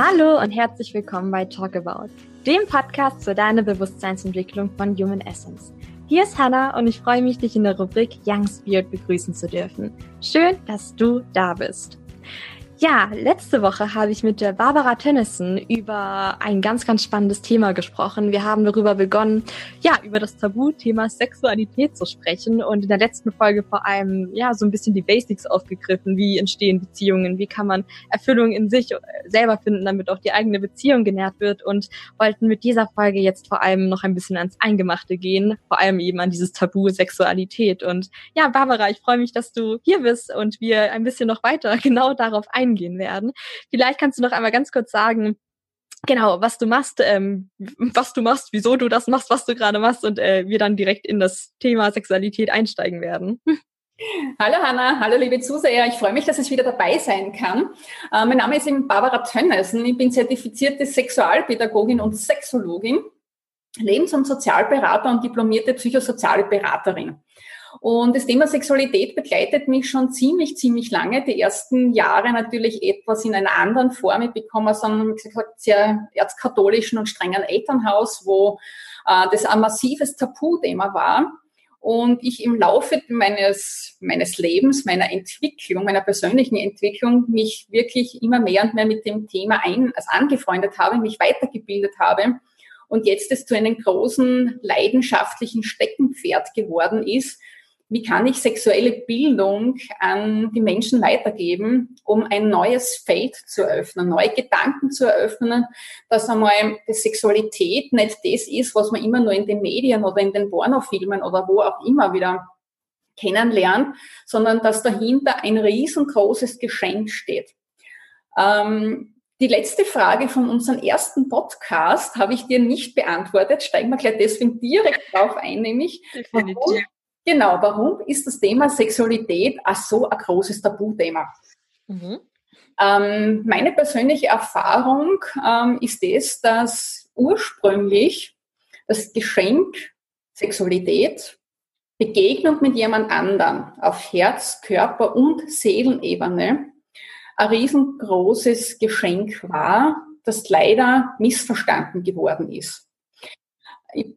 Hallo und herzlich willkommen bei Talk About, dem Podcast für deine Bewusstseinsentwicklung von Human Essence. Hier ist Hannah und ich freue mich, dich in der Rubrik Young Spirit begrüßen zu dürfen. Schön, dass du da bist. Ja, letzte Woche habe ich mit der Barbara Tennyson über ein ganz, ganz spannendes Thema gesprochen. Wir haben darüber begonnen, ja, über das Tabuthema Sexualität zu sprechen und in der letzten Folge vor allem, ja, so ein bisschen die Basics aufgegriffen. Wie entstehen Beziehungen? Wie kann man Erfüllung in sich äh, selber finden, damit auch die eigene Beziehung genährt wird und wollten mit dieser Folge jetzt vor allem noch ein bisschen ans Eingemachte gehen, vor allem eben an dieses Tabu Sexualität. Und ja, Barbara, ich freue mich, dass du hier bist und wir ein bisschen noch weiter genau darauf eingehen eingehen werden. Vielleicht kannst du noch einmal ganz kurz sagen, genau, was du machst, ähm, was du machst, wieso du das machst, was du gerade machst und äh, wir dann direkt in das Thema Sexualität einsteigen werden. Hallo Hanna, hallo liebe Zuseher. Ich freue mich, dass ich wieder dabei sein kann. Äh, mein Name ist eben Barbara Tönnesen. Ich bin zertifizierte Sexualpädagogin und Sexologin, Lebens- und Sozialberater und diplomierte psychosoziale Beraterin. Und das Thema Sexualität begleitet mich schon ziemlich, ziemlich lange. Die ersten Jahre natürlich etwas in einer anderen Form. Ich bekomme aus einem, gesagt, sehr erzkatholischen und strengen Elternhaus, wo äh, das ein massives Tabuthema war. Und ich im Laufe meines, meines Lebens, meiner Entwicklung, meiner persönlichen Entwicklung mich wirklich immer mehr und mehr mit dem Thema ein, also angefreundet habe, mich weitergebildet habe und jetzt es zu einem großen leidenschaftlichen Steckenpferd geworden ist, wie kann ich sexuelle Bildung an die Menschen weitergeben, um ein neues Feld zu eröffnen, neue Gedanken zu eröffnen, dass einmal die Sexualität nicht das ist, was man immer nur in den Medien oder in den Pornofilmen oder wo auch immer wieder kennenlernt, sondern dass dahinter ein riesengroßes Geschenk steht. Ähm, die letzte Frage von unserem ersten Podcast habe ich dir nicht beantwortet. Steigen wir gleich deswegen direkt drauf ein, nämlich Definitiv. Genau, warum ist das Thema Sexualität auch so ein großes Tabuthema? Mhm. Ähm, meine persönliche Erfahrung ähm, ist es, dass ursprünglich das Geschenk Sexualität, Begegnung mit jemand anderem auf Herz, Körper und Seelenebene ein riesengroßes Geschenk war, das leider missverstanden geworden ist. Ich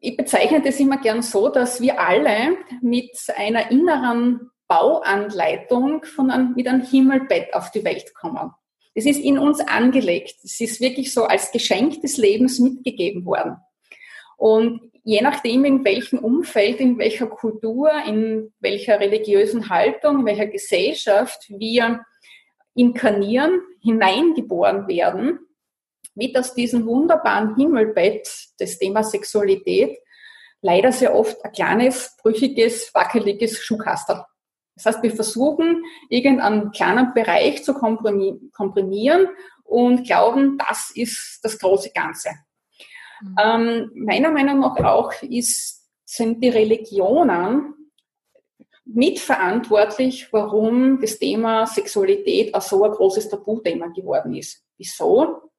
ich bezeichne das immer gern so, dass wir alle mit einer inneren Bauanleitung von einem, mit einem Himmelbett auf die Welt kommen. Das ist in uns angelegt. Es ist wirklich so als Geschenk des Lebens mitgegeben worden. Und je nachdem, in welchem Umfeld, in welcher Kultur, in welcher religiösen Haltung, in welcher Gesellschaft wir inkarnieren, hineingeboren werden, wird aus diesem wunderbaren Himmelbett des Thema Sexualität leider sehr oft ein kleines, brüchiges, wackeliges Schuhkastel. Das heißt, wir versuchen, irgendeinen kleinen Bereich zu komprimieren und glauben, das ist das große Ganze. Mhm. Ähm, meiner Meinung nach auch ist, sind die Religionen mitverantwortlich, warum das Thema Sexualität auch so ein großes Tabuthema geworden ist. Wieso?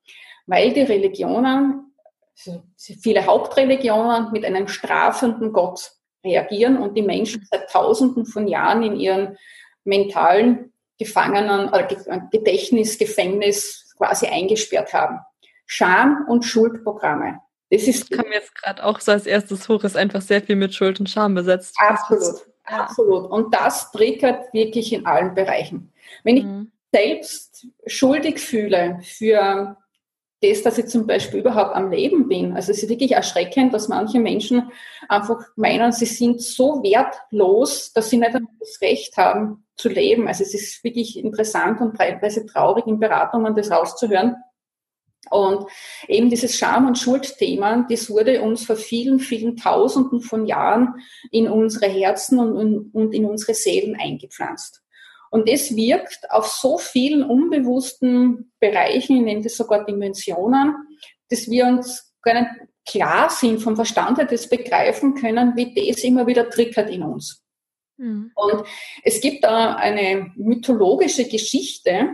Weil die Religionen, also viele Hauptreligionen mit einem strafenden Gott reagieren und die Menschen seit Tausenden von Jahren in ihren mentalen Gefangenen oder Gedächtnis, Gefängnis quasi eingesperrt haben. Scham- und Schuldprogramme. Das ist. kam jetzt gerade auch so als erstes hoch, ist einfach sehr viel mit Schuld und Scham besetzt. Absolut, ja. absolut. Und das triggert wirklich in allen Bereichen. Wenn ich mhm. selbst schuldig fühle für das, dass ich zum Beispiel überhaupt am Leben bin. Also es ist wirklich erschreckend, dass manche Menschen einfach meinen, sie sind so wertlos, dass sie nicht das Recht haben zu leben. Also es ist wirklich interessant und teilweise traurig in Beratungen das auszuhören. Und eben dieses Scham- und Schuldthema, das wurde uns vor vielen, vielen Tausenden von Jahren in unsere Herzen und in unsere Seelen eingepflanzt. Und das wirkt auf so vielen unbewussten Bereichen, ich nenne das sogar Dimensionen, dass wir uns gar nicht klar sind, vom Verstand her das begreifen können, wie das immer wieder triggert in uns. Mhm. Und es gibt da eine mythologische Geschichte,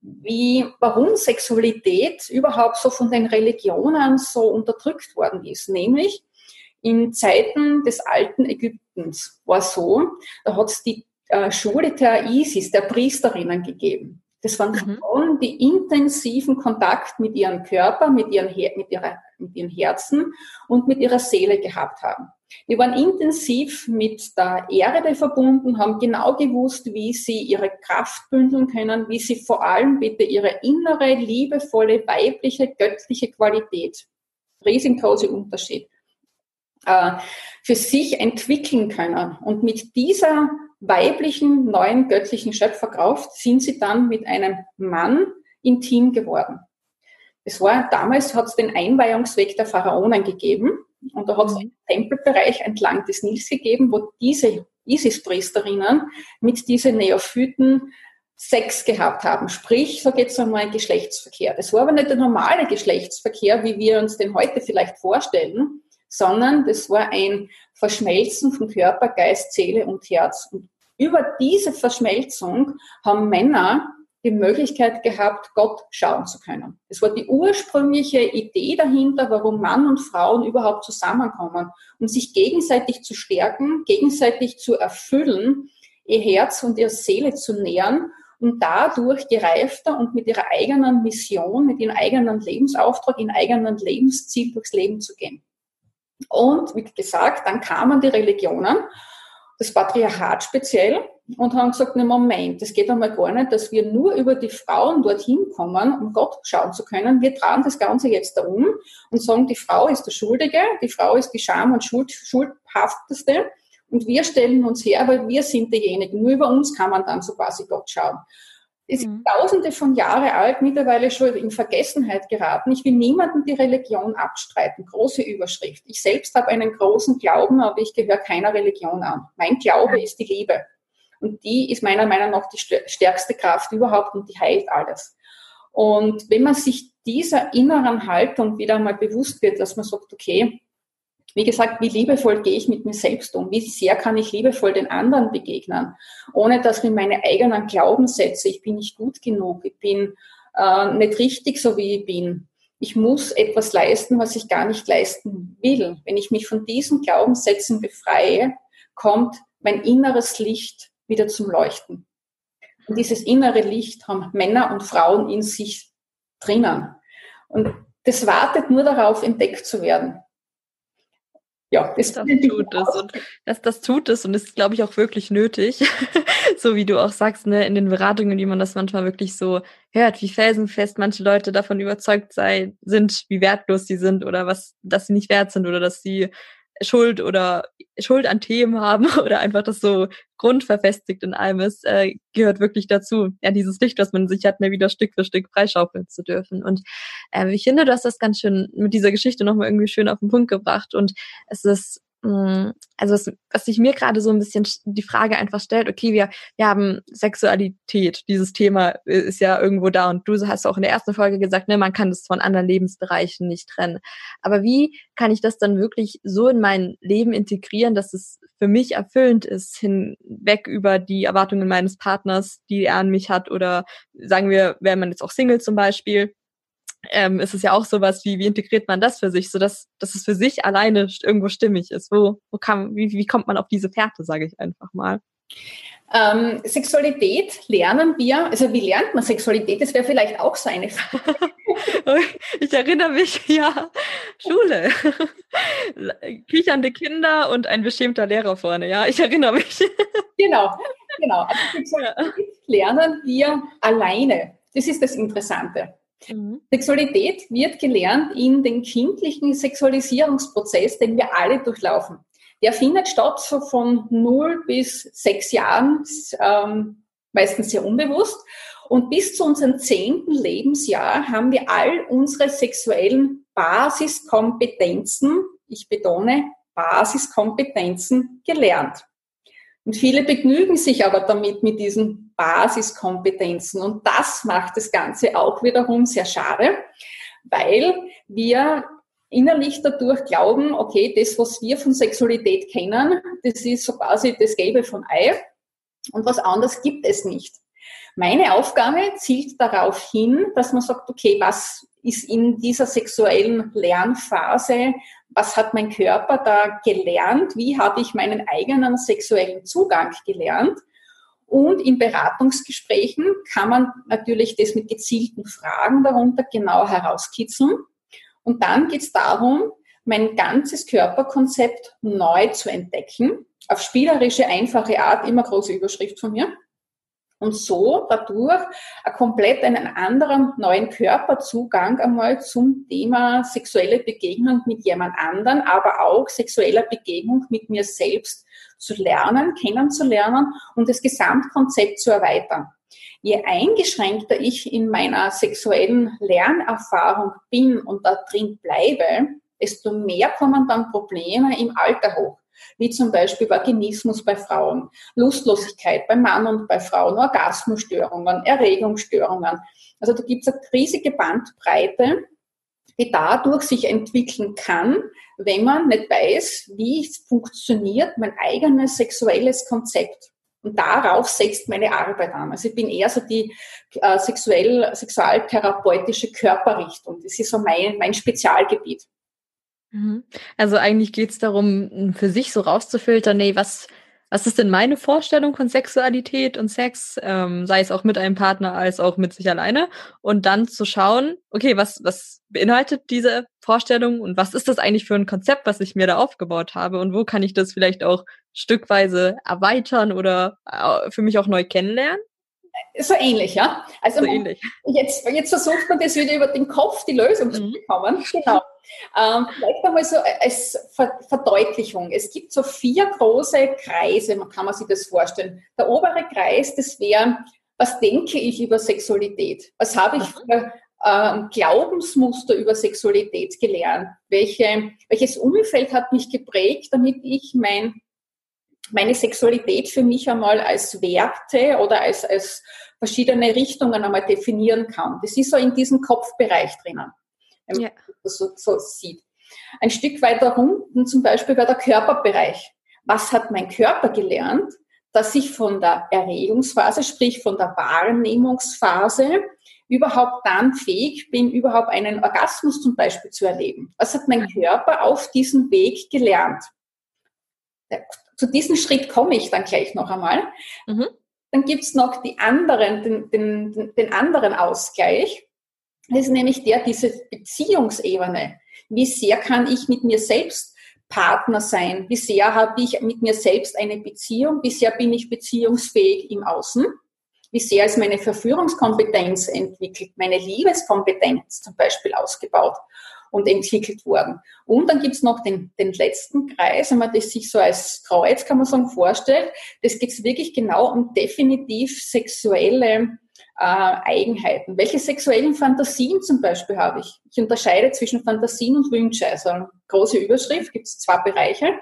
wie, warum Sexualität überhaupt so von den Religionen so unterdrückt worden ist. Nämlich in Zeiten des alten Ägyptens war so, da hat es die äh, Schule der Isis, der Priesterinnen gegeben. Das waren mhm. Frauen, die intensiven Kontakt mit ihrem Körper, mit, ihren, mit, ihrer, mit ihren Herzen und mit ihrer Seele gehabt haben. Die waren intensiv mit der Erde verbunden, haben genau gewusst, wie sie ihre Kraft bündeln können, wie sie vor allem bitte ihre innere, liebevolle, weibliche, göttliche Qualität, riesengroßer Unterschied, äh, für sich entwickeln können. Und mit dieser weiblichen, neuen göttlichen Schöpferkraft sind sie dann mit einem Mann intim geworden. Es war, damals hat es den Einweihungsweg der Pharaonen gegeben und da hat es mhm. einen Tempelbereich entlang des Nils gegeben, wo diese Isis-Priesterinnen mit diesen Neophyten Sex gehabt haben. Sprich, so geht es einmal Geschlechtsverkehr. Das war aber nicht der normale Geschlechtsverkehr, wie wir uns den heute vielleicht vorstellen, sondern das war ein Verschmelzen von Körper, Geist, Seele und Herz. Und über diese Verschmelzung haben Männer die Möglichkeit gehabt, Gott schauen zu können. Es war die ursprüngliche Idee dahinter, warum Mann und Frauen überhaupt zusammenkommen, um sich gegenseitig zu stärken, gegenseitig zu erfüllen, ihr Herz und ihre Seele zu nähern und dadurch gereifter und mit ihrer eigenen Mission, mit ihrem eigenen Lebensauftrag, ihrem eigenen Lebensziel durchs Leben zu gehen. Und wie gesagt, dann kamen die Religionen, das Patriarchat speziell, und haben gesagt, ne Moment, es geht einmal gar nicht, dass wir nur über die Frauen dorthin kommen, um Gott schauen zu können. Wir tragen das Ganze jetzt da um und sagen, die Frau ist der Schuldige, die Frau ist die Scham- und Schuld, Schuldhafteste. Und wir stellen uns her, weil wir sind diejenigen. Nur über uns kann man dann so quasi Gott schauen ist mhm. tausende von Jahre alt, mittlerweile schon in Vergessenheit geraten. Ich will niemanden die Religion abstreiten. Große Überschrift. Ich selbst habe einen großen Glauben, aber ich gehöre keiner Religion an. Mein Glaube ist die Liebe. Und die ist meiner Meinung nach die stärkste Kraft überhaupt und die heilt alles. Und wenn man sich dieser inneren Haltung wieder einmal bewusst wird, dass man sagt, okay, wie gesagt, wie liebevoll gehe ich mit mir selbst um? Wie sehr kann ich liebevoll den anderen begegnen? Ohne dass mir meine eigenen Glaubenssätze, ich bin nicht gut genug, ich bin äh, nicht richtig so, wie ich bin. Ich muss etwas leisten, was ich gar nicht leisten will. Wenn ich mich von diesen Glaubenssätzen befreie, kommt mein inneres Licht wieder zum Leuchten. Und dieses innere Licht haben Männer und Frauen in sich drinnen. Und das wartet nur darauf, entdeckt zu werden ja, das, das tut es und das, das tut es und ist, glaube ich, auch wirklich nötig. so wie du auch sagst, ne, in den Beratungen, die man das manchmal wirklich so hört, wie felsenfest manche Leute davon überzeugt sei, sind, wie wertlos sie sind oder was, dass sie nicht wert sind oder dass sie Schuld oder Schuld an Themen haben oder einfach das so grundverfestigt in allem ist, äh, gehört wirklich dazu. Ja, dieses Licht, was man sich hat, mir wieder Stück für Stück freischaufeln zu dürfen. Und äh, ich finde, du hast das ganz schön mit dieser Geschichte nochmal irgendwie schön auf den Punkt gebracht. Und es ist also was, was sich mir gerade so ein bisschen die Frage einfach stellt, okay, wir, wir haben Sexualität, dieses Thema ist ja irgendwo da und du hast auch in der ersten Folge gesagt, ne, man kann das von anderen Lebensbereichen nicht trennen. Aber wie kann ich das dann wirklich so in mein Leben integrieren, dass es für mich erfüllend ist, hinweg über die Erwartungen meines Partners, die er an mich hat oder sagen wir, wäre man jetzt auch Single zum Beispiel, ähm, ist es ja auch sowas wie, wie integriert man das für sich, so dass, dass es für sich alleine irgendwo stimmig ist. Wo, wo kann, wie, wie kommt man auf diese Fährte, sage ich einfach mal. Ähm, Sexualität lernen wir, also wie lernt man Sexualität? Das wäre vielleicht auch so eine Frage. ich erinnere mich, ja, Schule. Kichernde Kinder und ein beschämter Lehrer vorne, ja, ich erinnere mich. genau, genau. Also Sexualität lernen wir alleine. Das ist das Interessante. Mhm. Sexualität wird gelernt in den kindlichen Sexualisierungsprozess, den wir alle durchlaufen. Der findet statt so von 0 bis 6 Jahren, ähm, meistens sehr unbewusst. Und bis zu unserem zehnten Lebensjahr haben wir all unsere sexuellen Basiskompetenzen, ich betone Basiskompetenzen, gelernt. Und viele begnügen sich aber damit mit diesen Basiskompetenzen. Und das macht das Ganze auch wiederum sehr schade, weil wir innerlich dadurch glauben, okay, das, was wir von Sexualität kennen, das ist so quasi das Gelbe von Ei und was anderes gibt es nicht. Meine Aufgabe zielt darauf hin, dass man sagt, okay, was ist in dieser sexuellen Lernphase was hat mein Körper da gelernt, wie habe ich meinen eigenen sexuellen Zugang gelernt Und in Beratungsgesprächen kann man natürlich das mit gezielten Fragen darunter genau herauskitzeln. Und dann geht es darum, mein ganzes Körperkonzept neu zu entdecken. Auf spielerische, einfache Art, immer große Überschrift von mir und so dadurch einen komplett einen anderen neuen Körperzugang einmal zum Thema sexuelle Begegnung mit jemand anderen, aber auch sexueller Begegnung mit mir selbst zu lernen, kennenzulernen und das Gesamtkonzept zu erweitern. Je eingeschränkter ich in meiner sexuellen Lernerfahrung bin und da drin bleibe, desto mehr kommen dann Probleme im Alter hoch wie zum Beispiel Vaginismus bei Frauen, Lustlosigkeit bei Mann und bei Frauen, Orgasmusstörungen, Erregungsstörungen. Also da gibt es eine riesige Bandbreite, die dadurch sich entwickeln kann, wenn man nicht weiß, wie funktioniert mein eigenes sexuelles Konzept. Und darauf setzt meine Arbeit an. Also ich bin eher so die äh, sexuell, sexualtherapeutische Körperrichtung. Das ist so mein, mein Spezialgebiet. Mhm. Also eigentlich geht es darum, für sich so rauszufiltern, nee, was, was ist denn meine Vorstellung von Sexualität und Sex, ähm, sei es auch mit einem Partner als auch mit sich alleine, und dann zu schauen, okay, was, was beinhaltet diese Vorstellung und was ist das eigentlich für ein Konzept, was ich mir da aufgebaut habe und wo kann ich das vielleicht auch stückweise erweitern oder äh, für mich auch neu kennenlernen? So ähnlich, ja. Also so ähnlich. Jetzt, jetzt versucht man das wieder über den Kopf die Lösung mhm. zu bekommen. Genau. Ähm, vielleicht einmal so als Verdeutlichung. Es gibt so vier große Kreise, man kann man sich das vorstellen. Der obere Kreis, das wäre, was denke ich über Sexualität? Was habe ich für äh, Glaubensmuster über Sexualität gelernt? Welche, welches Umfeld hat mich geprägt, damit ich mein, meine Sexualität für mich einmal als Werte oder als, als verschiedene Richtungen einmal definieren kann? Das ist so in diesem Kopfbereich drinnen wenn man das so, so sieht. Ein Stück weiter unten zum Beispiel war der Körperbereich. Was hat mein Körper gelernt, dass ich von der Erregungsphase, sprich von der Wahrnehmungsphase, überhaupt dann fähig bin, überhaupt einen Orgasmus zum Beispiel zu erleben. Was hat mein Körper auf diesem Weg gelernt? Zu diesem Schritt komme ich dann gleich noch einmal. Mhm. Dann gibt's noch die anderen, den, den, den anderen Ausgleich. Das ist nämlich der, diese Beziehungsebene. Wie sehr kann ich mit mir selbst Partner sein? Wie sehr habe ich mit mir selbst eine Beziehung? Wie sehr bin ich beziehungsfähig im Außen? Wie sehr ist meine Verführungskompetenz entwickelt? Meine Liebeskompetenz zum Beispiel ausgebaut und entwickelt worden? Und dann gibt's noch den, den letzten Kreis, wenn man das sich so als Kreuz, kann man sagen, vorstellt. Das geht wirklich genau um definitiv sexuelle äh, Eigenheiten. Welche sexuellen Fantasien zum Beispiel habe ich? Ich unterscheide zwischen Fantasien und Wünsche. Also eine große Überschrift, gibt es zwei Bereiche.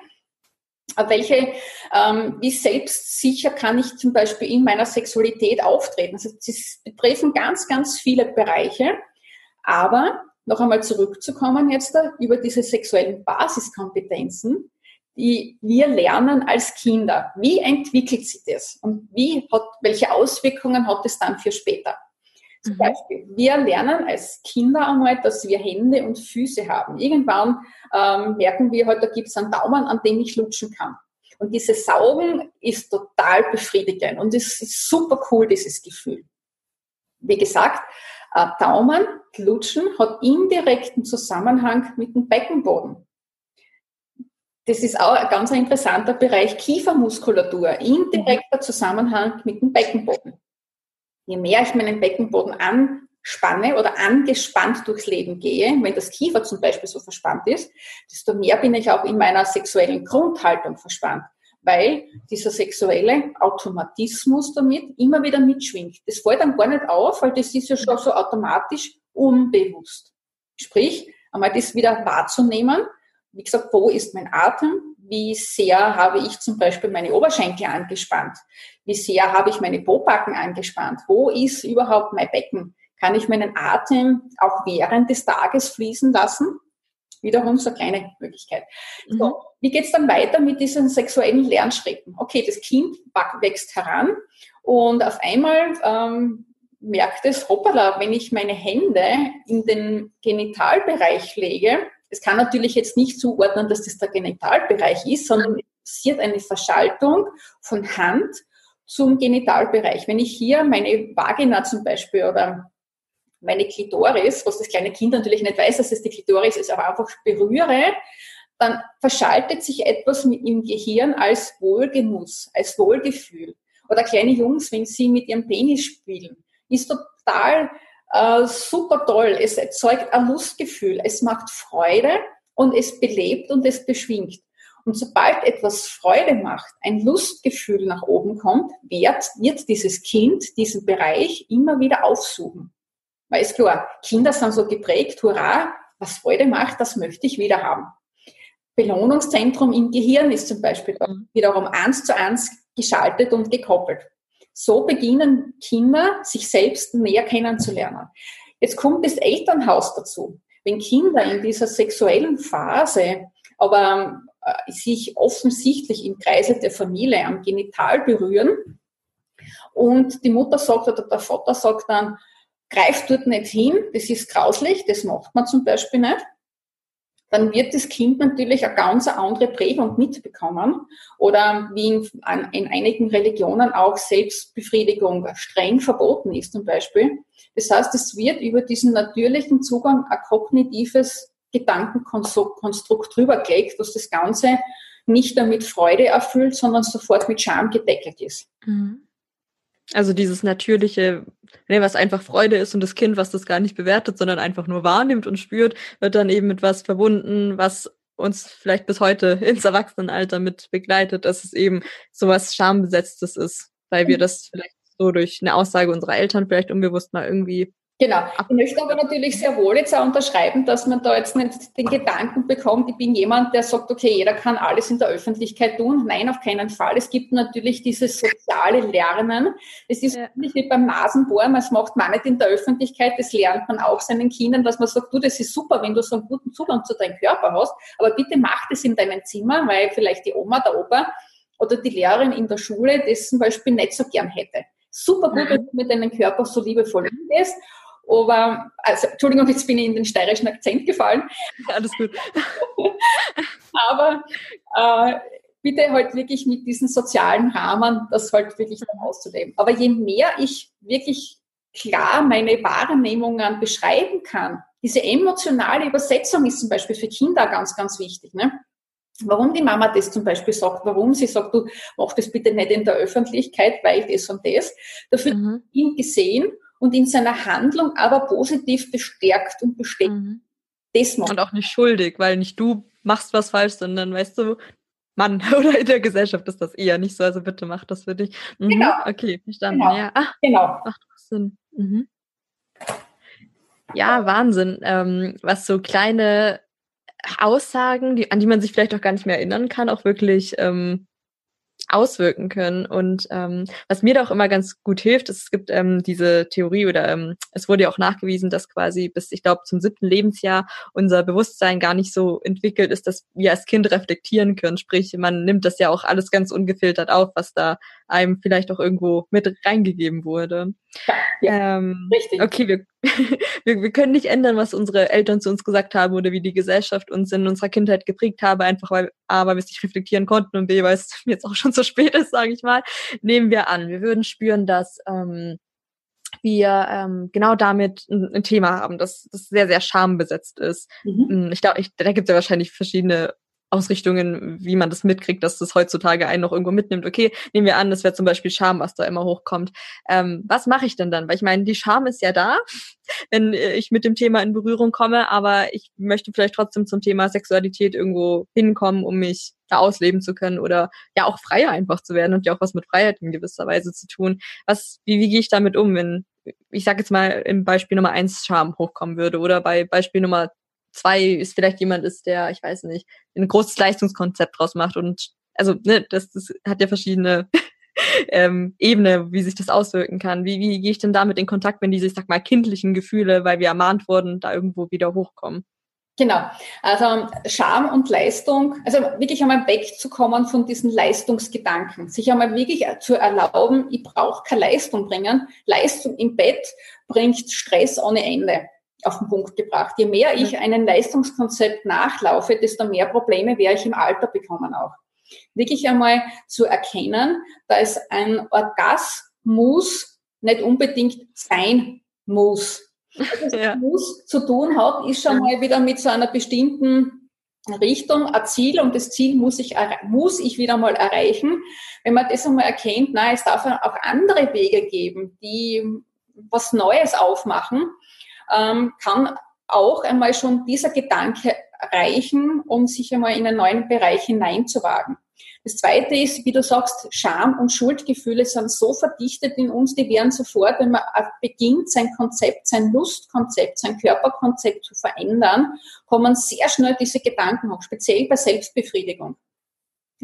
Welche, ähm, wie selbstsicher kann ich zum Beispiel in meiner Sexualität auftreten? Also sie betreffen ganz, ganz viele Bereiche. Aber noch einmal zurückzukommen jetzt da, über diese sexuellen Basiskompetenzen die wir lernen als Kinder. Wie entwickelt sich das? Und wie hat, welche Auswirkungen hat es dann für später? Zum mhm. Beispiel, wir lernen als Kinder einmal, dass wir Hände und Füße haben. Irgendwann ähm, merken wir halt, da gibt es einen Daumen, an dem ich lutschen kann. Und dieses Saugen ist total befriedigend und es ist super cool, dieses Gefühl. Wie gesagt, äh, Daumen, Lutschen hat indirekten Zusammenhang mit dem Beckenboden. Das ist auch ein ganz interessanter Bereich Kiefermuskulatur, indirekter Zusammenhang mit dem Beckenboden. Je mehr ich meinen Beckenboden anspanne oder angespannt durchs Leben gehe, wenn das Kiefer zum Beispiel so verspannt ist, desto mehr bin ich auch in meiner sexuellen Grundhaltung verspannt, weil dieser sexuelle Automatismus damit immer wieder mitschwingt. Das fällt dann gar nicht auf, weil das ist ja schon so automatisch unbewusst. Sprich, einmal das wieder wahrzunehmen, wie gesagt, wo ist mein Atem? Wie sehr habe ich zum Beispiel meine Oberschenkel angespannt? Wie sehr habe ich meine Pobacken angespannt? Wo ist überhaupt mein Becken? Kann ich meinen Atem auch während des Tages fließen lassen? Wiederum so eine kleine Möglichkeit. Mhm. So, wie geht's dann weiter mit diesen sexuellen Lernschritten? Okay, das Kind wächst heran und auf einmal ähm, merkt es, hoppala, wenn ich meine Hände in den Genitalbereich lege, es kann natürlich jetzt nicht zuordnen, dass das der Genitalbereich ist, sondern es passiert eine Verschaltung von Hand zum Genitalbereich. Wenn ich hier meine Vagina zum Beispiel oder meine Klitoris, was das kleine Kind natürlich nicht weiß, dass es die Klitoris ist, aber einfach berühre, dann verschaltet sich etwas im Gehirn als Wohlgenuss, als Wohlgefühl. Oder kleine Jungs, wenn sie mit ihrem Penis spielen, ist total äh, super toll. Es erzeugt ein Lustgefühl, es macht Freude und es belebt und es beschwingt. Und sobald etwas Freude macht, ein Lustgefühl nach oben kommt, wird, wird dieses Kind diesen Bereich immer wieder aufsuchen. Weil ist klar, Kinder sind so geprägt, hurra, was Freude macht, das möchte ich wieder haben. Belohnungszentrum im Gehirn ist zum Beispiel mhm. wiederum eins zu eins geschaltet und gekoppelt. So beginnen Kinder, sich selbst näher kennenzulernen. Jetzt kommt das Elternhaus dazu. Wenn Kinder in dieser sexuellen Phase aber äh, sich offensichtlich im Kreise der Familie am Genital berühren und die Mutter sagt oder der Vater sagt dann, greift dort nicht hin, das ist grauslich, das macht man zum Beispiel nicht, dann wird das Kind natürlich eine ganz andere Prägung mitbekommen. Oder wie in, in, einigen Religionen auch Selbstbefriedigung streng verboten ist zum Beispiel. Das heißt, es wird über diesen natürlichen Zugang ein kognitives Gedankenkonstrukt drübergelegt, dass das Ganze nicht damit Freude erfüllt, sondern sofort mit Scham gedeckelt ist. Mhm. Also dieses natürliche, ne, was einfach Freude ist und das Kind, was das gar nicht bewertet, sondern einfach nur wahrnimmt und spürt, wird dann eben mit was verbunden, was uns vielleicht bis heute ins Erwachsenenalter mit begleitet, dass es eben sowas Schambesetztes ist, weil wir mhm. das vielleicht so durch eine Aussage unserer Eltern vielleicht unbewusst mal irgendwie Genau. Ich möchte aber natürlich sehr wohl jetzt auch unterschreiben, dass man da jetzt nicht den Gedanken bekommt, ich bin jemand, der sagt, okay, jeder kann alles in der Öffentlichkeit tun. Nein, auf keinen Fall. Es gibt natürlich dieses soziale Lernen. Es ist ja. nicht wie beim Nasenbohren, das macht man nicht in der Öffentlichkeit, das lernt man auch seinen Kindern, dass man sagt, du, das ist super, wenn du so einen guten Zugang zu deinem Körper hast, aber bitte mach das in deinem Zimmer, weil vielleicht die Oma, der Opa oder die Lehrerin in der Schule das zum Beispiel nicht so gern hätte. Super gut, wenn du mit deinem Körper so liebevoll umgehst aber, also, Entschuldigung, jetzt bin ich in den steirischen Akzent gefallen. Alles gut. Aber äh, bitte halt wirklich mit diesen sozialen Rahmen das halt wirklich dann auszuleben. Aber je mehr ich wirklich klar meine Wahrnehmungen beschreiben kann, diese emotionale Übersetzung ist zum Beispiel für Kinder ganz, ganz wichtig. Ne? Warum die Mama das zum Beispiel sagt, warum sie sagt, du mach das bitte nicht in der Öffentlichkeit, weil das und das. Dafür mhm. ihn gesehen und in seiner Handlung aber positiv bestärkt und bestätigt. Mhm. Das macht. Und auch nicht schuldig, weil nicht du machst was falsch, sondern weißt du, Mann oder in der Gesellschaft ist das eher nicht so, also bitte mach das für dich. Mhm. Genau. Okay, verstanden. Genau. Ja. Ach, genau. Macht Sinn. Mhm. Ja, Wahnsinn. Ähm, was so kleine Aussagen, die, an die man sich vielleicht auch gar nicht mehr erinnern kann, auch wirklich ähm, auswirken können. Und ähm, was mir da auch immer ganz gut hilft, ist, es gibt ähm, diese Theorie oder ähm, es wurde ja auch nachgewiesen, dass quasi bis, ich glaube, zum siebten Lebensjahr unser Bewusstsein gar nicht so entwickelt ist, dass wir als Kind reflektieren können. Sprich, man nimmt das ja auch alles ganz ungefiltert auf, was da einem vielleicht auch irgendwo mit reingegeben wurde. Ja, ähm, richtig. Okay, wir, wir, wir können nicht ändern, was unsere Eltern zu uns gesagt haben oder wie die Gesellschaft uns in unserer Kindheit geprägt habe, einfach weil A, weil wir es nicht reflektieren konnten und B, weil es jetzt auch schon zu spät ist, sage ich mal, nehmen wir an. Wir würden spüren, dass ähm, wir ähm, genau damit ein, ein Thema haben, das, das sehr, sehr schambesetzt ist. Mhm. Ich glaube, ich, da gibt es ja wahrscheinlich verschiedene Ausrichtungen, wie man das mitkriegt, dass das heutzutage einen noch irgendwo mitnimmt. Okay, nehmen wir an, das wäre zum Beispiel Scham, was da immer hochkommt. Ähm, was mache ich denn dann? Weil ich meine, die Scham ist ja da, wenn ich mit dem Thema in Berührung komme, aber ich möchte vielleicht trotzdem zum Thema Sexualität irgendwo hinkommen, um mich da ausleben zu können oder ja auch freier einfach zu werden und ja auch was mit Freiheit in gewisser Weise zu tun. Was, wie, wie gehe ich damit um, wenn ich sage jetzt mal im Beispiel Nummer eins Scham hochkommen würde oder bei Beispiel Nummer zwei ist vielleicht jemand ist, der, ich weiß nicht, ein großes Leistungskonzept draus macht und also ne, das, das hat ja verschiedene ähm, Ebene, wie sich das auswirken kann. Wie, wie gehe ich denn damit in Kontakt, wenn diese, ich sag mal, kindlichen Gefühle, weil wir ermahnt wurden, da irgendwo wieder hochkommen? Genau. Also Scham und Leistung, also wirklich einmal wegzukommen von diesen Leistungsgedanken, sich einmal wirklich zu erlauben, ich brauche keine Leistung bringen. Leistung im Bett bringt Stress ohne Ende auf den Punkt gebracht. Je mehr ich einem Leistungskonzept nachlaufe, desto mehr Probleme werde ich im Alter bekommen auch. wirklich einmal zu erkennen, da es ein Orgasmus nicht unbedingt sein muss. Also ja. muss zu tun hat, ist schon mal wieder mit so einer bestimmten Richtung, ein Ziel und das Ziel muss ich, muss ich wieder mal erreichen. Wenn man das einmal erkennt, na, es darf auch andere Wege geben, die was Neues aufmachen, ähm, kann auch einmal schon dieser Gedanke reichen, um sich einmal in einen neuen Bereich hineinzuwagen. Das zweite ist, wie du sagst, Scham und Schuldgefühle sind so verdichtet in uns, die werden sofort, wenn man beginnt, sein Konzept, sein Lustkonzept, sein Körperkonzept zu verändern, kommen sehr schnell diese Gedanken hoch, speziell bei Selbstbefriedigung.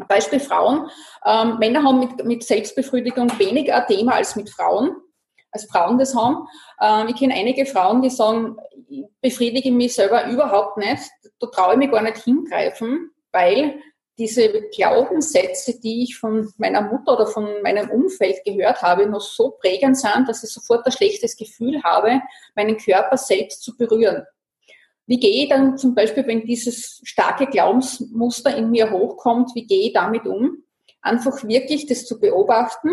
Beispiel Frauen. Ähm, Männer haben mit, mit Selbstbefriedigung weniger ein Thema als mit Frauen, als Frauen das haben. Ähm, ich kenne einige Frauen, die sagen, ich befriedige mich selber überhaupt nicht, da traue ich mich gar nicht hingreifen, weil diese Glaubenssätze, die ich von meiner Mutter oder von meinem Umfeld gehört habe, noch so prägend sind, dass ich sofort ein schlechtes Gefühl habe, meinen Körper selbst zu berühren. Wie gehe ich dann zum Beispiel, wenn dieses starke Glaubensmuster in mir hochkommt, wie gehe ich damit um? Einfach wirklich das zu beobachten,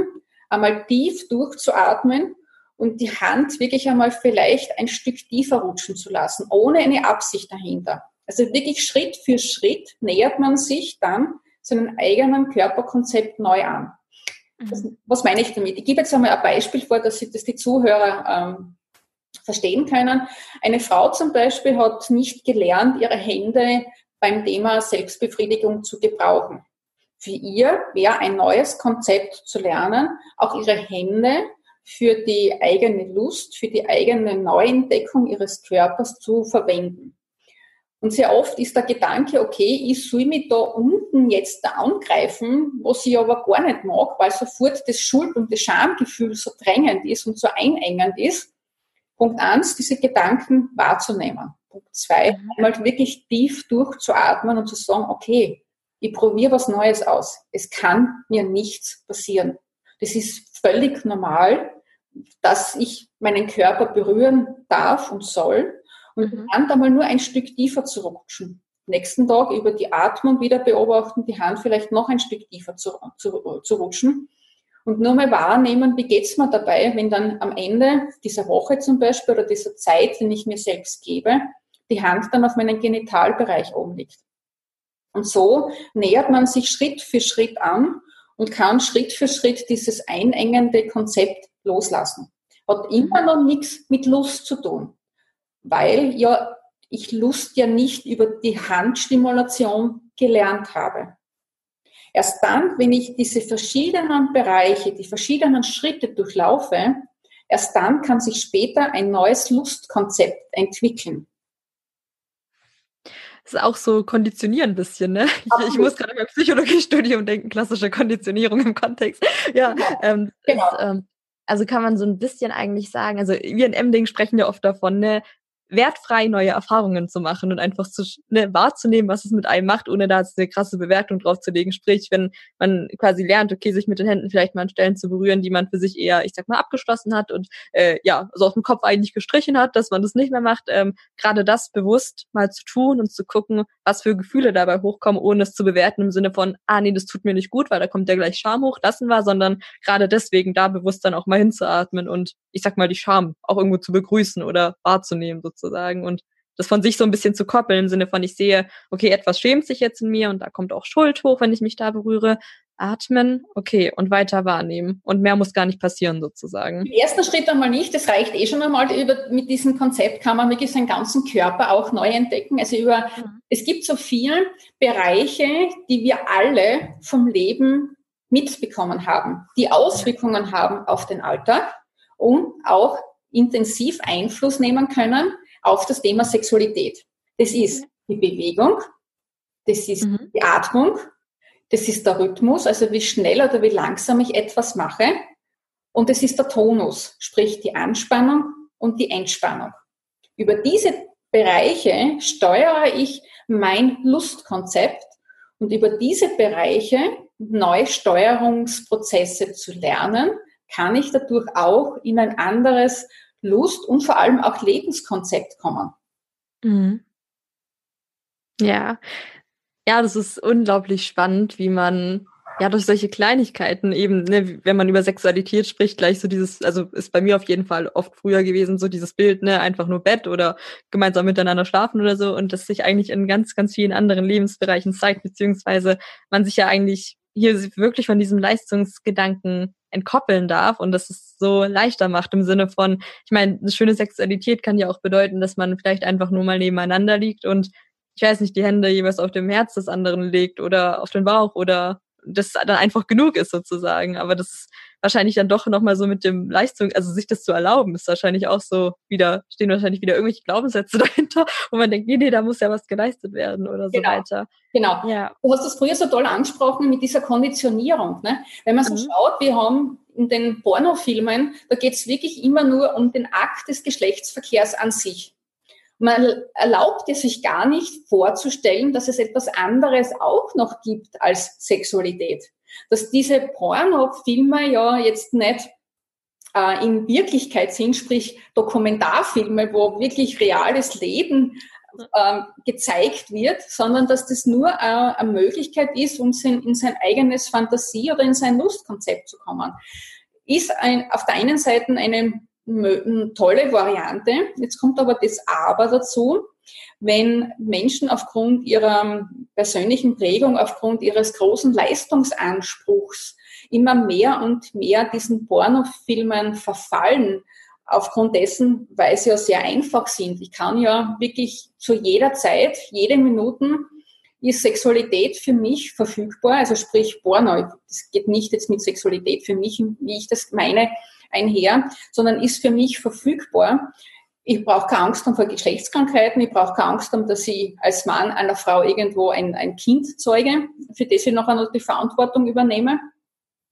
einmal tief durchzuatmen und die Hand wirklich einmal vielleicht ein Stück tiefer rutschen zu lassen, ohne eine Absicht dahinter. Also wirklich Schritt für Schritt nähert man sich dann seinem eigenen Körperkonzept neu an. Das, mhm. was meine ich damit? Ich gebe jetzt einmal ein Beispiel vor, dass, Sie, dass die Zuhörer ähm, verstehen können. Eine Frau zum Beispiel hat nicht gelernt, ihre Hände beim Thema Selbstbefriedigung zu gebrauchen. Für ihr wäre ein neues Konzept zu lernen, auch ihre Hände für die eigene Lust, für die eigene Neuentdeckung ihres Körpers zu verwenden. Und sehr oft ist der Gedanke, okay, ich soll mich da unten jetzt da angreifen, was ich aber gar nicht mag, weil sofort das Schuld- und das Schamgefühl so drängend ist und so einengend ist. Punkt eins, diese Gedanken wahrzunehmen. Punkt zwei, mhm. einmal wirklich tief durchzuatmen und zu sagen, okay, ich probiere was Neues aus. Es kann mir nichts passieren. Das ist völlig normal, dass ich meinen Körper berühren darf und soll und mhm. die Hand einmal nur ein Stück tiefer zu rutschen. Nächsten Tag über die Atmung wieder beobachten, die Hand vielleicht noch ein Stück tiefer zu, zu, zu rutschen und nur mal wahrnehmen, wie geht's mir dabei, wenn dann am Ende dieser Woche zum Beispiel oder dieser Zeit, die ich mir selbst gebe, die Hand dann auf meinen Genitalbereich oben liegt. Und so nähert man sich Schritt für Schritt an und kann Schritt für Schritt dieses einengende Konzept loslassen. Hat immer noch nichts mit Lust zu tun weil ja ich Lust ja nicht über die Handstimulation gelernt habe. Erst dann, wenn ich diese verschiedenen Bereiche, die verschiedenen Schritte durchlaufe, erst dann kann sich später ein neues Lustkonzept entwickeln. Das ist auch so konditionieren ein bisschen, ne? Ich, ich muss gerade beim Psychologiestudium denken, klassische Konditionierung im Kontext. Ja, ähm, genau. Ist, ähm, also kann man so ein bisschen eigentlich sagen, also wir in Emding sprechen ja oft davon, ne, wertfrei neue Erfahrungen zu machen und einfach zu ne, wahrzunehmen, was es mit einem macht, ohne da eine krasse Bewertung drauf zu legen. Sprich, wenn man quasi lernt, okay, sich mit den Händen vielleicht mal an Stellen zu berühren, die man für sich eher, ich sag mal, abgeschlossen hat und äh, ja, so aus dem Kopf eigentlich gestrichen hat, dass man das nicht mehr macht, ähm, gerade das bewusst mal zu tun und zu gucken, was für Gefühle dabei hochkommen, ohne es zu bewerten im Sinne von, ah nee, das tut mir nicht gut, weil da kommt ja gleich Scham hoch, lassen wir, sondern gerade deswegen da bewusst dann auch mal hinzuatmen und ich sag mal, die Scham auch irgendwo zu begrüßen oder wahrzunehmen sozusagen und das von sich so ein bisschen zu koppeln im Sinne von, ich sehe, okay, etwas schämt sich jetzt in mir und da kommt auch Schuld hoch, wenn ich mich da berühre. Atmen, okay, und weiter wahrnehmen. Und mehr muss gar nicht passieren sozusagen. Im ersten Schritt einmal nicht, das reicht eh schon einmal. Über, mit diesem Konzept kann man wirklich seinen ganzen Körper auch neu entdecken. Also über, mhm. es gibt so viele Bereiche, die wir alle vom Leben mitbekommen haben, die Auswirkungen haben auf den Alltag und auch intensiv Einfluss nehmen können auf das Thema Sexualität. Das ist die Bewegung, das ist mhm. die Atmung, das ist der Rhythmus, also wie schnell oder wie langsam ich etwas mache. Und es ist der Tonus, sprich die Anspannung und die Entspannung. Über diese Bereiche steuere ich mein Lustkonzept und über diese Bereiche neue Steuerungsprozesse zu lernen, kann ich dadurch auch in ein anderes Lust und vor allem auch Lebenskonzept kommen. Mhm. Ja, Ja, das ist unglaublich spannend, wie man ja durch solche Kleinigkeiten eben, ne, wenn man über Sexualität spricht, gleich so dieses, also ist bei mir auf jeden Fall oft früher gewesen, so dieses Bild, ne, einfach nur Bett oder gemeinsam miteinander schlafen oder so und das sich eigentlich in ganz, ganz vielen anderen Lebensbereichen zeigt, beziehungsweise man sich ja eigentlich hier wirklich von diesem Leistungsgedanken entkoppeln darf und das es so leichter macht im Sinne von, ich meine, eine schöne Sexualität kann ja auch bedeuten, dass man vielleicht einfach nur mal nebeneinander liegt und ich weiß nicht, die Hände jeweils auf dem Herz des anderen legt oder auf den Bauch oder das dann einfach genug ist sozusagen. Aber das ist wahrscheinlich dann doch nochmal so mit dem Leistung, also sich das zu erlauben, ist wahrscheinlich auch so wieder, stehen wahrscheinlich wieder irgendwelche Glaubenssätze dahinter, wo man denkt, nee, nee, da muss ja was geleistet werden oder so genau. weiter. Genau. Ja. Du hast das früher so toll angesprochen mit dieser Konditionierung. Ne? Wenn man so mhm. schaut, wir haben in den Pornofilmen, da geht es wirklich immer nur um den Akt des Geschlechtsverkehrs an sich. Man erlaubt es sich gar nicht vorzustellen, dass es etwas anderes auch noch gibt als Sexualität. Dass diese Pornofilme ja jetzt nicht äh, in Wirklichkeit sind, sprich Dokumentarfilme, wo wirklich reales Leben äh, gezeigt wird, sondern dass das nur äh, eine Möglichkeit ist, um in sein eigenes Fantasie oder in sein Lustkonzept zu kommen. Ist ein, auf der einen Seite eine tolle Variante. Jetzt kommt aber das Aber dazu. Wenn Menschen aufgrund ihrer persönlichen Prägung, aufgrund ihres großen Leistungsanspruchs immer mehr und mehr diesen Pornofilmen verfallen, aufgrund dessen, weil sie ja sehr einfach sind. Ich kann ja wirklich zu jeder Zeit, jede Minute ist Sexualität für mich verfügbar, also sprich Porno. Das geht nicht jetzt mit Sexualität für mich, wie ich das meine, einher, sondern ist für mich verfügbar. Ich brauche keine Angst haben vor Geschlechtskrankheiten. Ich brauche keine Angst haben, dass ich als Mann einer Frau irgendwo ein, ein Kind zeuge, für das ich noch die Verantwortung übernehme.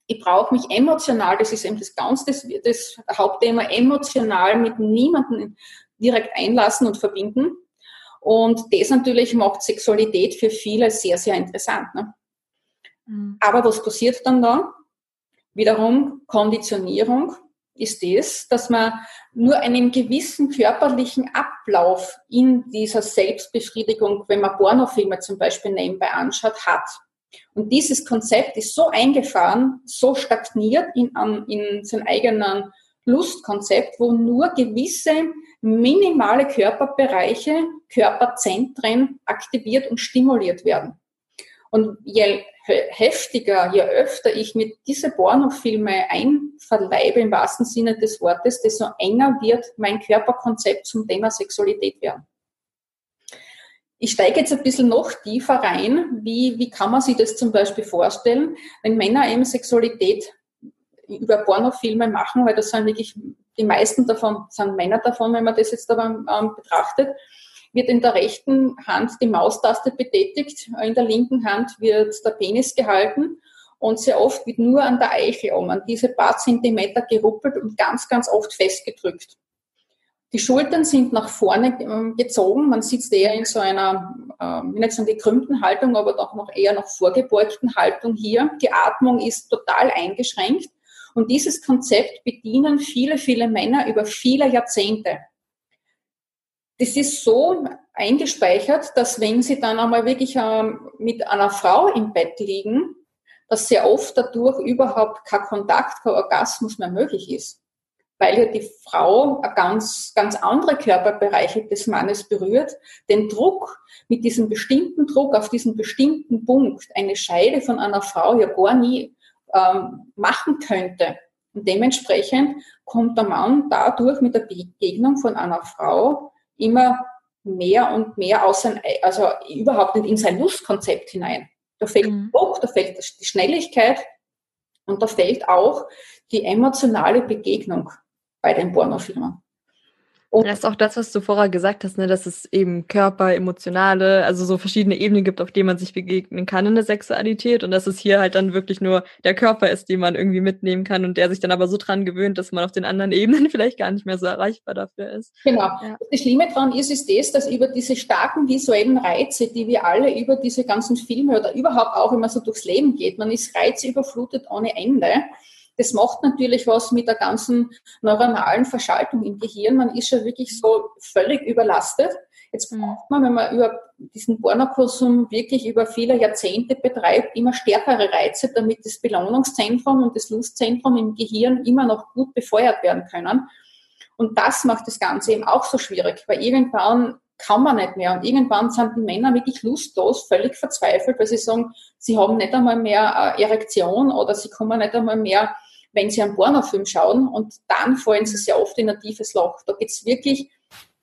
Ich brauche mich emotional, das ist eben das ganz das, das Hauptthema, emotional mit niemandem direkt einlassen und verbinden. Und das natürlich macht Sexualität für viele sehr, sehr interessant. Ne? Mhm. Aber was passiert dann da? Wiederum Konditionierung ist es, dass man nur einen gewissen körperlichen Ablauf in dieser Selbstbefriedigung, wenn man Pornofilme zum Beispiel nebenbei anschaut, hat. Und dieses Konzept ist so eingefahren, so stagniert in, in seinem eigenen Lustkonzept, wo nur gewisse minimale Körperbereiche, Körperzentren aktiviert und stimuliert werden. Und je heftiger, je öfter ich mit diese Pornofilme einverleibe im wahrsten Sinne des Wortes, desto enger wird mein Körperkonzept zum Thema Sexualität werden. Ich steige jetzt ein bisschen noch tiefer rein. Wie, wie kann man sich das zum Beispiel vorstellen, wenn Männer eben Sexualität über Pornofilme machen, weil das sind wirklich, die meisten davon sind Männer davon, wenn man das jetzt aber ähm, betrachtet, wird in der rechten Hand die Maustaste betätigt, in der linken Hand wird der Penis gehalten und sehr oft wird nur an der Eichel um, an diese paar Zentimeter geruppelt und ganz, ganz oft festgedrückt. Die Schultern sind nach vorne ähm, gezogen. Man sitzt eher in so einer, äh, nicht so gekrümmten Haltung, aber doch noch eher noch vorgebeugten Haltung hier. Die Atmung ist total eingeschränkt. Und dieses Konzept bedienen viele, viele Männer über viele Jahrzehnte das ist so eingespeichert, dass wenn sie dann einmal wirklich ähm, mit einer Frau im Bett liegen, dass sehr oft dadurch überhaupt kein Kontakt, kein Orgasmus mehr möglich ist. Weil ja die Frau ganz, ganz andere Körperbereiche des Mannes berührt, den Druck mit diesem bestimmten Druck auf diesen bestimmten Punkt eine Scheide von einer Frau ja gar nie ähm, machen könnte. Und dementsprechend kommt der Mann dadurch mit der Begegnung von einer Frau immer mehr und mehr aus sein, also überhaupt nicht in sein Lustkonzept hinein. Da fehlt mhm. Druck, da fehlt die Schnelligkeit und da fehlt auch die emotionale Begegnung bei den Pornofilmen. Und das ist auch das, was du vorher gesagt hast, ne, dass es eben Körper, emotionale, also so verschiedene Ebenen gibt, auf denen man sich begegnen kann in der Sexualität und dass es hier halt dann wirklich nur der Körper ist, den man irgendwie mitnehmen kann und der sich dann aber so dran gewöhnt, dass man auf den anderen Ebenen vielleicht gar nicht mehr so erreichbar dafür ist. Genau. Ja. Das Schlimme daran ist, ist das, dass über diese starken visuellen Reize, die wir alle über diese ganzen Filme oder überhaupt auch immer so durchs Leben geht, man ist reizüberflutet ohne Ende das macht natürlich was mit der ganzen neuronalen Verschaltung im Gehirn. Man ist schon wirklich so völlig überlastet. Jetzt mhm. braucht man, wenn man über diesen Pornokonsum wirklich über viele Jahrzehnte betreibt, immer stärkere Reize, damit das Belohnungszentrum und das Lustzentrum im Gehirn immer noch gut befeuert werden können. Und das macht das Ganze eben auch so schwierig, weil irgendwann kann man nicht mehr. Und irgendwann sind die Männer wirklich lustlos, völlig verzweifelt, weil sie sagen, sie haben nicht einmal mehr Erektion oder sie kommen nicht einmal mehr, wenn sie einen Pornofilm schauen. Und dann fallen sie sehr oft in ein tiefes Loch. Da geht es wirklich,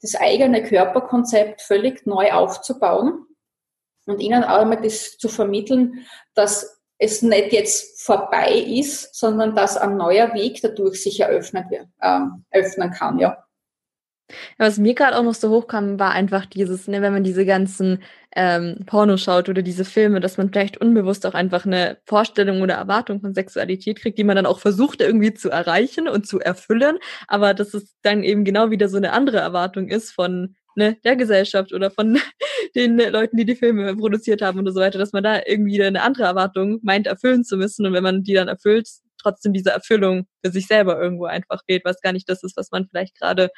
das eigene Körperkonzept völlig neu aufzubauen und ihnen auch einmal das zu vermitteln, dass es nicht jetzt vorbei ist, sondern dass ein neuer Weg dadurch sich eröffnet wird, äh, öffnen kann, ja. Was mir gerade auch noch so hochkam, war einfach dieses, ne, wenn man diese ganzen ähm, Pornos schaut oder diese Filme, dass man vielleicht unbewusst auch einfach eine Vorstellung oder Erwartung von Sexualität kriegt, die man dann auch versucht irgendwie zu erreichen und zu erfüllen, aber dass es dann eben genau wieder so eine andere Erwartung ist von ne, der Gesellschaft oder von den Leuten, die die Filme produziert haben und so weiter, dass man da irgendwie eine andere Erwartung meint erfüllen zu müssen. Und wenn man die dann erfüllt, trotzdem diese Erfüllung für sich selber irgendwo einfach fehlt, was gar nicht das ist, was man vielleicht gerade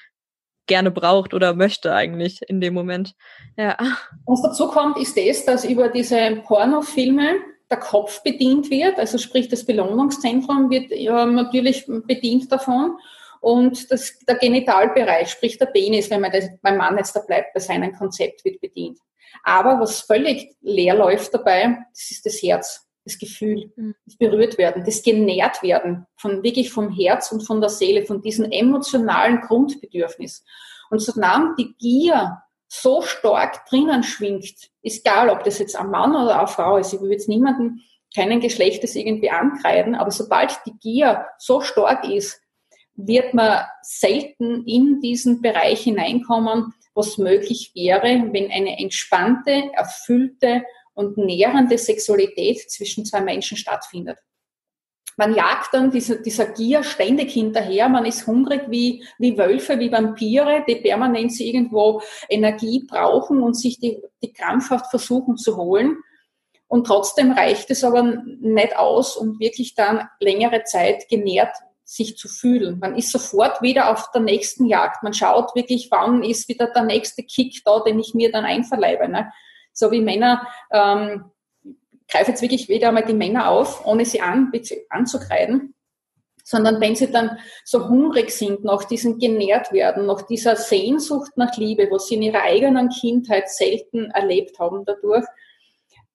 gerne braucht oder möchte eigentlich in dem Moment. Ja. Was dazu kommt, ist das, dass über diese Pornofilme der Kopf bedient wird, also sprich das Belohnungszentrum wird ja, natürlich bedient davon und das, der Genitalbereich, sprich der Penis, wenn man das, mein Mann jetzt da bleibt, bei seinem Konzept wird bedient. Aber was völlig leer läuft dabei, das ist das Herz das Gefühl, mhm. das berührt werden, das genährt werden, von wirklich vom Herz und von der Seele, von diesem emotionalen Grundbedürfnis. Und solange die Gier so stark drinnen schwingt, ist egal, ob das jetzt ein Mann oder eine Frau ist, ich will jetzt niemanden keinen Geschlechtes irgendwie ankreiden, aber sobald die Gier so stark ist, wird man selten in diesen Bereich hineinkommen, was möglich wäre, wenn eine entspannte, erfüllte und nährende Sexualität zwischen zwei Menschen stattfindet. Man jagt dann dieser, dieser Gier ständig hinterher, man ist hungrig wie, wie Wölfe, wie Vampire, die permanent irgendwo Energie brauchen und sich die, die krampfhaft versuchen zu holen. Und trotzdem reicht es aber nicht aus, um wirklich dann längere Zeit genährt sich zu fühlen. Man ist sofort wieder auf der nächsten Jagd. Man schaut wirklich, wann ist wieder der nächste Kick da, den ich mir dann einverleibe. Ne? So wie Männer, ähm, greife jetzt wirklich wieder einmal die Männer auf, ohne sie an, anzukreiden, sondern wenn sie dann so hungrig sind, nach diesem genährt werden, nach dieser Sehnsucht nach Liebe, was sie in ihrer eigenen Kindheit selten erlebt haben dadurch,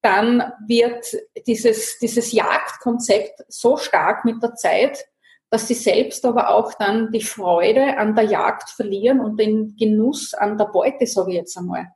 dann wird dieses, dieses Jagdkonzept so stark mit der Zeit, dass sie selbst aber auch dann die Freude an der Jagd verlieren und den Genuss an der Beute, sage ich jetzt einmal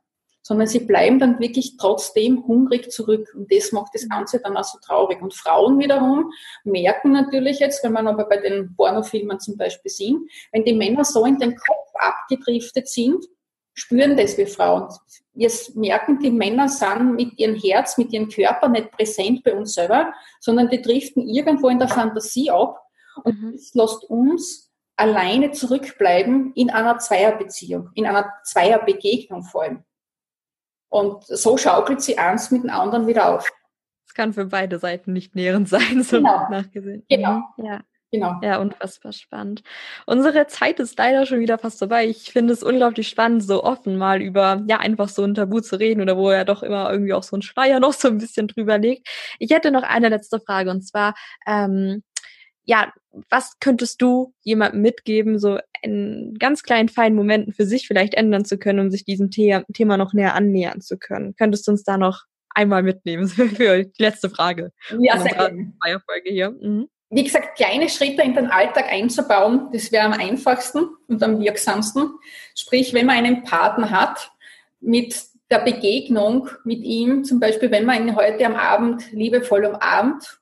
sondern sie bleiben dann wirklich trotzdem hungrig zurück. Und das macht das Ganze dann auch so traurig. Und Frauen wiederum merken natürlich jetzt, wenn man aber bei den Pornofilmen zum Beispiel sind, wenn die Männer so in den Kopf abgedriftet sind, spüren das wir Frauen. Wir merken, die Männer sind mit ihrem Herz, mit ihrem Körper nicht präsent bei uns selber, sondern die driften irgendwo in der Fantasie ab. Und mhm. das lässt uns alleine zurückbleiben in einer Zweierbeziehung, in einer Zweierbegegnung vor allem. Und so schaukelt sie eins mit dem anderen wieder auf. Es kann für beide Seiten nicht nährend sein, so genau. nachgesehen. Genau. Mhm. Ja. Genau. Ja, unfassbar spannend. Unsere Zeit ist leider schon wieder fast vorbei. Ich finde es unglaublich spannend, so offen mal über, ja, einfach so ein Tabu zu reden oder wo ja doch immer irgendwie auch so ein Schleier noch so ein bisschen drüber liegt. Ich hätte noch eine letzte Frage und zwar, ähm, ja, was könntest du jemandem mitgeben, so in ganz kleinen, feinen Momenten für sich vielleicht ändern zu können, um sich diesem The Thema noch näher annähern zu können? Könntest du uns da noch einmal mitnehmen für die letzte Frage? Ja, sehr gerne. Folge hier. Mhm. Wie gesagt, kleine Schritte in den Alltag einzubauen, das wäre am einfachsten und am wirksamsten. Sprich, wenn man einen Partner hat, mit der Begegnung mit ihm, zum Beispiel, wenn man ihn heute am Abend liebevoll umarmt,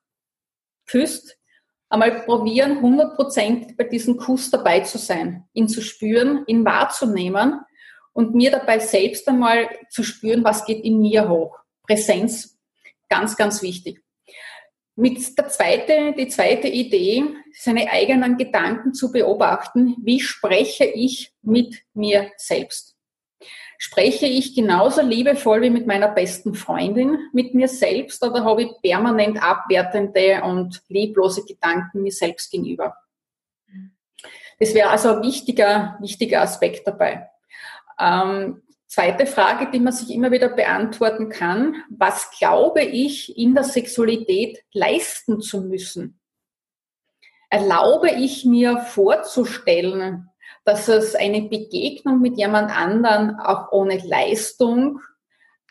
küsst, einmal probieren, 100% bei diesem Kuss dabei zu sein, ihn zu spüren, ihn wahrzunehmen und mir dabei selbst einmal zu spüren, was geht in mir hoch. Präsenz, ganz, ganz wichtig. Mit der zweite, die zweite Idee, seine eigenen Gedanken zu beobachten. Wie spreche ich mit mir selbst? Spreche ich genauso liebevoll wie mit meiner besten Freundin mit mir selbst oder habe ich permanent abwertende und lieblose Gedanken mir selbst gegenüber? Das wäre also ein wichtiger, wichtiger Aspekt dabei. Ähm, Zweite Frage, die man sich immer wieder beantworten kann, was glaube ich in der Sexualität leisten zu müssen? Erlaube ich mir vorzustellen, dass es eine Begegnung mit jemand anderen auch ohne Leistung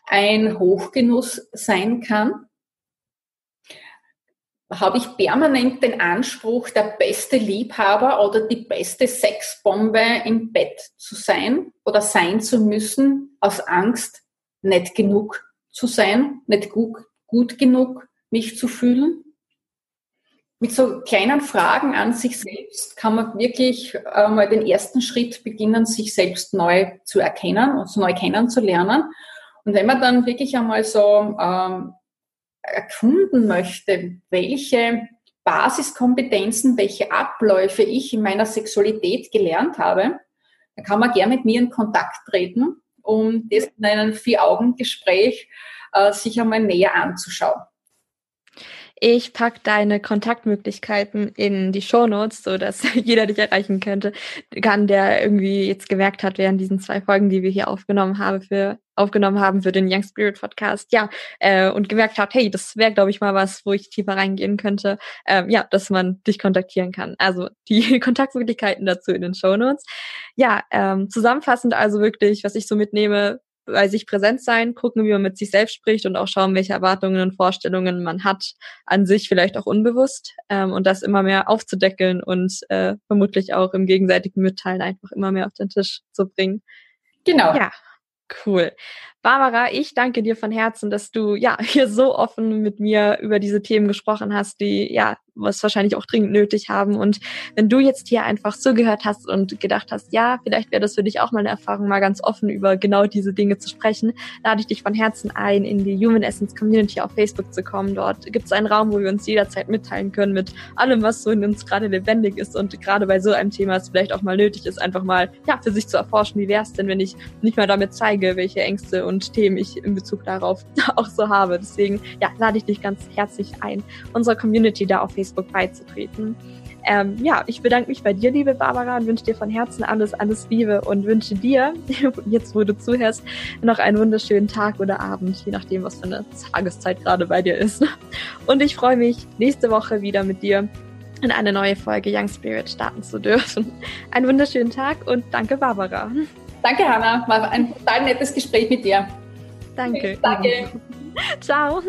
ein Hochgenuss sein kann? Habe ich permanent den Anspruch, der beste Liebhaber oder die beste Sexbombe im Bett zu sein oder sein zu müssen, aus Angst, nicht genug zu sein, nicht gut, gut genug mich zu fühlen? Mit so kleinen Fragen an sich selbst kann man wirklich äh, mal den ersten Schritt beginnen, sich selbst neu zu erkennen und neu kennenzulernen. Und wenn man dann wirklich einmal so ähm, erkunden möchte, welche Basiskompetenzen, welche Abläufe ich in meiner Sexualität gelernt habe, dann kann man gerne mit mir in Kontakt treten, um das in einem Vier-Augen-Gespräch äh, sich einmal näher anzuschauen. Ich pack deine Kontaktmöglichkeiten in die Shownotes, so dass jeder dich erreichen könnte, kann, der irgendwie jetzt gemerkt hat während diesen zwei Folgen, die wir hier aufgenommen haben für aufgenommen haben für den Young Spirit Podcast, ja, äh, und gemerkt hat, hey, das wäre, glaube ich, mal was, wo ich tiefer reingehen könnte, ähm, ja, dass man dich kontaktieren kann. Also die Kontaktmöglichkeiten dazu in den Show Notes. Ja, ähm, zusammenfassend also wirklich, was ich so mitnehme, bei sich präsent sein, gucken, wie man mit sich selbst spricht und auch schauen, welche Erwartungen und Vorstellungen man hat an sich, vielleicht auch unbewusst ähm, und das immer mehr aufzudeckeln und äh, vermutlich auch im gegenseitigen Mitteilen einfach immer mehr auf den Tisch zu bringen. Genau. Ja, cool. Barbara, ich danke dir von Herzen, dass du ja hier so offen mit mir über diese Themen gesprochen hast, die ja was wahrscheinlich auch dringend nötig haben. Und wenn du jetzt hier einfach zugehört hast und gedacht hast, ja, vielleicht wäre das für dich auch mal eine Erfahrung, mal ganz offen über genau diese Dinge zu sprechen, lade ich dich von Herzen ein, in die Human Essence Community auf Facebook zu kommen. Dort gibt es einen Raum, wo wir uns jederzeit mitteilen können mit allem, was so in uns gerade lebendig ist und gerade bei so einem Thema es vielleicht auch mal nötig ist, einfach mal ja für sich zu erforschen, wie wäre es denn, wenn ich nicht mal damit zeige, welche Ängste und Themen ich in Bezug darauf auch so habe. Deswegen ja, lade ich dich ganz herzlich ein, unserer Community da auf Facebook Facebook beizutreten. Ähm, ja, ich bedanke mich bei dir, liebe Barbara, und wünsche dir von Herzen alles, alles Liebe und wünsche dir, jetzt wo du zuhörst, noch einen wunderschönen Tag oder Abend, je nachdem, was für eine Tageszeit gerade bei dir ist. Und ich freue mich, nächste Woche wieder mit dir in eine neue Folge Young Spirit starten zu dürfen. Einen wunderschönen Tag und danke, Barbara. Danke, Hanna. War ein total nettes Gespräch mit dir. Danke. Danke. Ciao.